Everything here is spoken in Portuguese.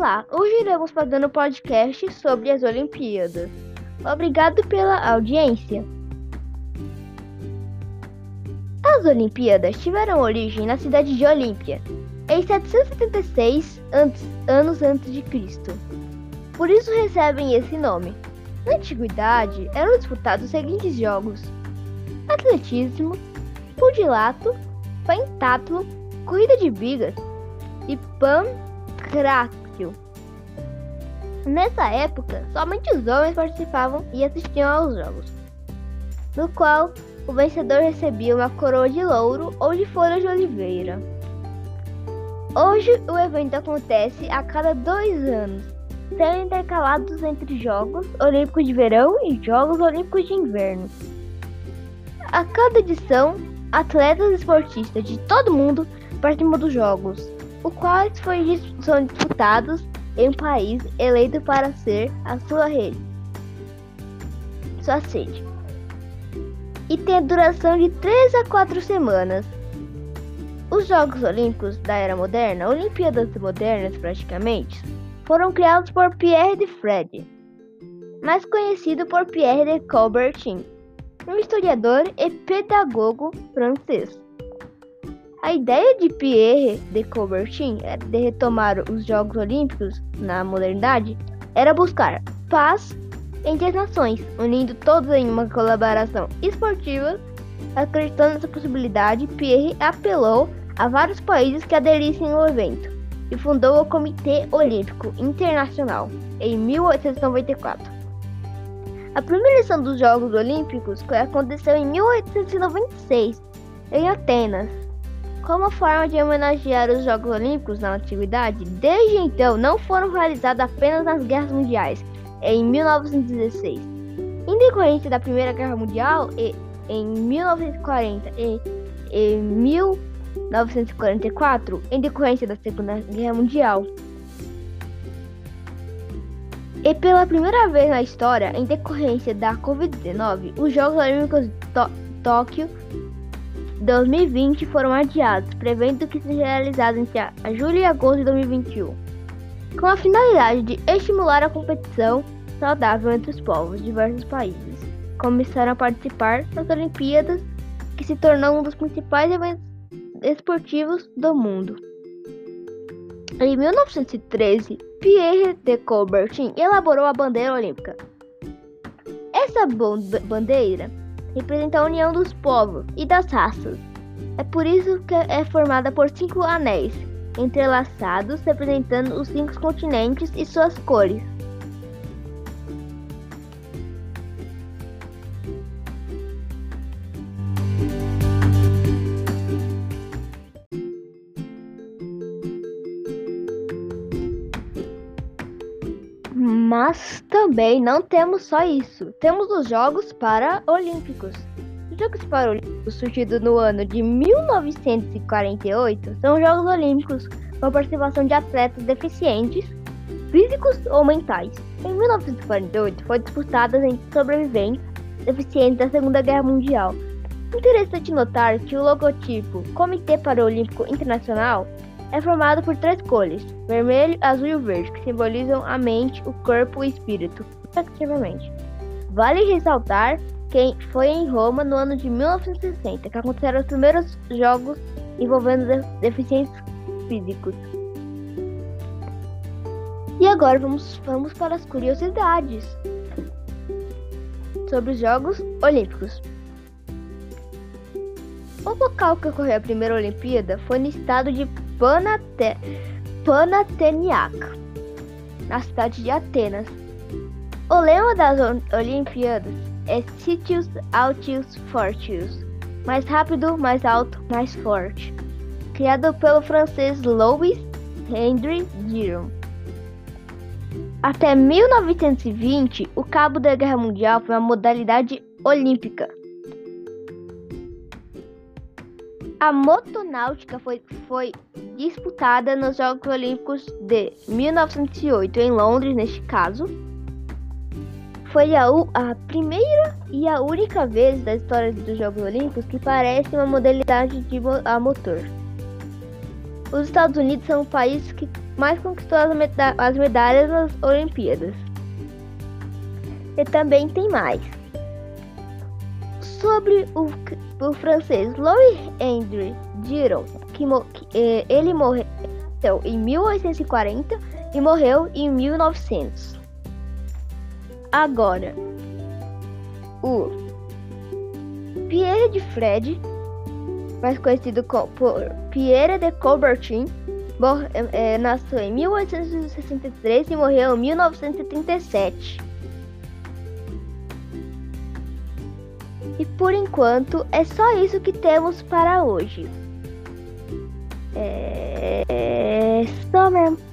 Olá, hoje iremos fazer um podcast sobre as Olimpíadas. Obrigado pela audiência. As Olimpíadas tiveram origem na cidade de Olímpia, em 776 antes, anos antes de Cristo. Por isso recebem esse nome. Na antiguidade, eram disputados os seguintes jogos: atletismo, pugilato, pentatlo, corrida de bigas e pancrácio. Nessa época, somente os homens participavam e assistiam aos jogos, no qual o vencedor recebia uma coroa de louro ou de folha de oliveira. Hoje, o evento acontece a cada dois anos, sendo intercalados entre Jogos Olímpicos de Verão e Jogos Olímpicos de Inverno. A cada edição, atletas esportistas de todo o mundo participam dos Jogos, os quais são disputados em um país eleito para ser a sua rede, sua sede, e tem duração de 3 a 4 semanas. Os Jogos Olímpicos da Era Moderna, Olimpíadas Modernas praticamente, foram criados por Pierre de Fred, mais conhecido por Pierre de Coubertin, um historiador e pedagogo francês. A ideia de Pierre de Coubertin de retomar os Jogos Olímpicos na modernidade era buscar paz entre as nações, unindo todos em uma colaboração esportiva. Acreditando nessa possibilidade, Pierre apelou a vários países que aderissem ao evento e fundou o Comitê Olímpico Internacional em 1894. A primeira edição dos Jogos Olímpicos aconteceu em 1896, em Atenas. Como forma de homenagear os Jogos Olímpicos na antiguidade, desde então não foram realizados apenas nas guerras mundiais, em 1916. Em decorrência da Primeira Guerra Mundial, e, em 1940 e em 1944, em decorrência da Segunda Guerra Mundial. E pela primeira vez na história, em decorrência da Covid-19, os Jogos Olímpicos de Tóquio 2020 foram adiados, prevendo que seja realizado entre julho e agosto de 2021, com a finalidade de estimular a competição saudável entre os povos de diversos países. Começaram a participar das Olimpíadas, que se tornou um dos principais eventos esportivos do mundo. Em 1913, Pierre de Coubertin elaborou a bandeira olímpica. Essa bandeira representa a união dos povos e das raças. É por isso que é formada por cinco anéis entrelaçados representando os cinco continentes e suas cores. Mas também não temos só isso. Temos os Jogos Paralímpicos. Os Jogos Paralímpicos, surgidos no ano de 1948, são Jogos Olímpicos com participação de atletas deficientes, físicos ou mentais. Em 1948, foi disputada entre sobreviventes deficientes da Segunda Guerra Mundial. Interessante notar que o logotipo Comitê Paralímpico Internacional é formado por três cores: vermelho, azul e verde, que simbolizam a mente, o corpo e o espírito, respectivamente. Vale ressaltar que foi em Roma no ano de 1960 que aconteceram os primeiros jogos envolvendo deficientes físicos. E agora vamos, vamos para as curiosidades sobre os Jogos Olímpicos. O local que ocorreu a primeira Olimpíada foi no estado de Panate... Panathinaik, na cidade de Atenas. O lema das Olimpíadas é Sitius Altius Fortius, mais rápido, mais alto, mais forte, criado pelo francês Louis Henry Giron. Até 1920, o cabo da Guerra Mundial foi uma modalidade olímpica. A motonáutica foi, foi disputada nos Jogos Olímpicos de 1908 em Londres, neste caso. Foi a, a primeira e a única vez da história dos Jogos Olímpicos que parece uma modalidade de a motor. Os Estados Unidos são o país que mais conquistou as, meda as medalhas nas Olimpíadas. E também tem mais. Sobre o, o francês Louis André Giron, que, que eh, ele morreu em 1840 e morreu em 1900. Agora, o Pierre de Fred, mais conhecido por Pierre de Coubertin, é, nasceu em 1863 e morreu em 1937. E por enquanto é só isso que temos para hoje. É só mesmo.